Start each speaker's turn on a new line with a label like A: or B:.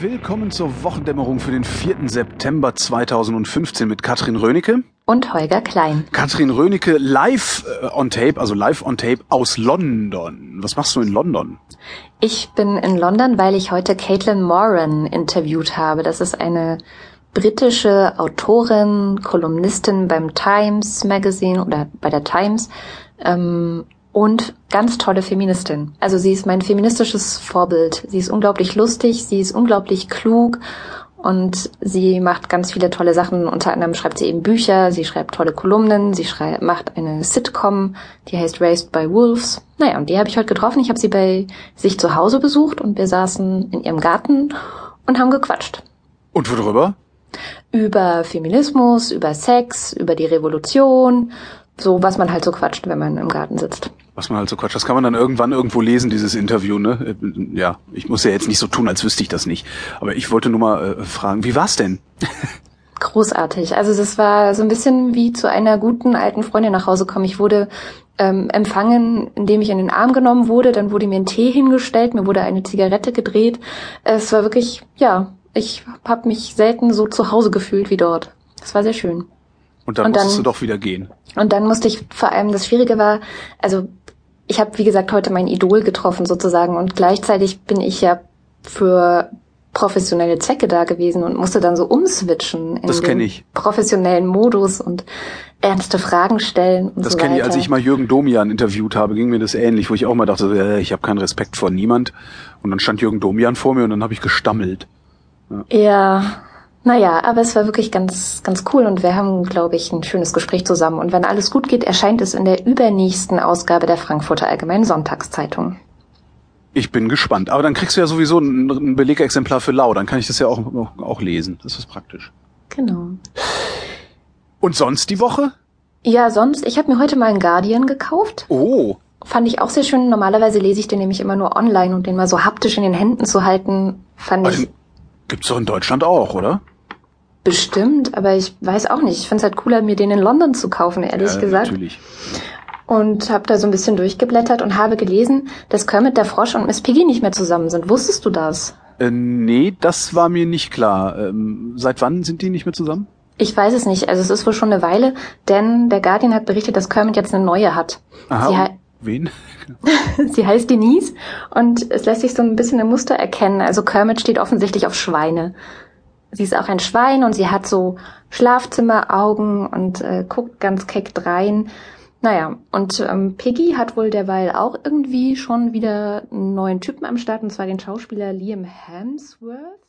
A: Willkommen zur Wochendämmerung für den 4. September 2015 mit Katrin Rönecke.
B: Und Holger Klein.
A: Katrin Rönecke live äh, on tape, also live on tape aus London. Was machst du in London?
B: Ich bin in London, weil ich heute Caitlin Moran interviewt habe. Das ist eine britische Autorin, Kolumnistin beim Times Magazine oder bei der Times ähm, und ganz tolle Feministin. Also sie ist mein feministisches Vorbild. Sie ist unglaublich lustig, sie ist unglaublich klug und sie macht ganz viele tolle Sachen. Unter anderem schreibt sie eben Bücher, sie schreibt tolle Kolumnen, sie schreibt, macht eine Sitcom, die heißt Raised by Wolves. Naja, und die habe ich heute getroffen. Ich habe sie bei sich zu Hause besucht und wir saßen in ihrem Garten und haben gequatscht.
A: Und worüber?
B: Über Feminismus, über Sex, über die Revolution, so was man halt so quatscht, wenn man im Garten sitzt
A: was man halt so quatscht. Das kann man dann irgendwann irgendwo lesen, dieses Interview, ne? Ja, ich muss ja jetzt nicht so tun, als wüsste ich das nicht. Aber ich wollte nur mal äh, fragen, wie war's denn?
B: Großartig. Also das war so ein bisschen wie zu einer guten alten Freundin nach Hause kommen. Ich wurde ähm, empfangen, indem ich in den Arm genommen wurde. Dann wurde mir ein Tee hingestellt, mir wurde eine Zigarette gedreht. Es war wirklich, ja, ich habe mich selten so zu Hause gefühlt wie dort. Es war sehr schön.
A: Und dann, und dann musstest du doch wieder gehen.
B: Und dann musste ich vor allem, das Schwierige war, also ich habe, wie gesagt, heute mein Idol getroffen sozusagen und gleichzeitig bin ich ja für professionelle Zwecke da gewesen und musste dann so umswitchen
A: in das den ich.
B: professionellen Modus und ernste Fragen stellen und
A: das
B: so
A: kenne ich, als ich mal Jürgen Domian interviewt habe, ging mir das ähnlich, wo ich auch mal dachte, äh, ich habe keinen Respekt vor niemand und dann stand Jürgen Domian vor mir und dann habe ich gestammelt.
B: Ja. ja. Naja, aber es war wirklich ganz, ganz cool und wir haben, glaube ich, ein schönes Gespräch zusammen. Und wenn alles gut geht, erscheint es in der übernächsten Ausgabe der Frankfurter Allgemeinen Sonntagszeitung.
A: Ich bin gespannt. Aber dann kriegst du ja sowieso ein Belegexemplar für Lau. Dann kann ich das ja auch, auch lesen. Das ist praktisch.
B: Genau.
A: Und sonst die Woche?
B: Ja, sonst. Ich habe mir heute mal einen Guardian gekauft.
A: Oh.
B: Fand ich auch sehr schön. Normalerweise lese ich den nämlich immer nur online und den mal so haptisch in den Händen zu halten, fand
A: aber
B: ich.
A: Gibt's doch in Deutschland auch, oder?
B: Bestimmt, aber ich weiß auch nicht. Ich finde es halt cooler, mir den in London zu kaufen, ehrlich
A: ja,
B: gesagt.
A: Natürlich.
B: Und habe da so ein bisschen durchgeblättert und habe gelesen, dass Kermit der Frosch und Miss Piggy nicht mehr zusammen sind. Wusstest du das?
A: Äh, nee, das war mir nicht klar. Ähm, seit wann sind die nicht mehr zusammen?
B: Ich weiß es nicht. Also es ist wohl schon eine Weile, denn der Guardian hat berichtet, dass Kermit jetzt eine neue hat.
A: Aha, wen?
B: Sie heißt Denise und es lässt sich so ein bisschen ein Muster erkennen. Also Kermit steht offensichtlich auf Schweine sie ist auch ein Schwein und sie hat so Schlafzimmeraugen und äh, guckt ganz keck rein. Naja, und ähm, Piggy hat wohl derweil auch irgendwie schon wieder einen neuen Typen am Start, und zwar den Schauspieler Liam Hemsworth.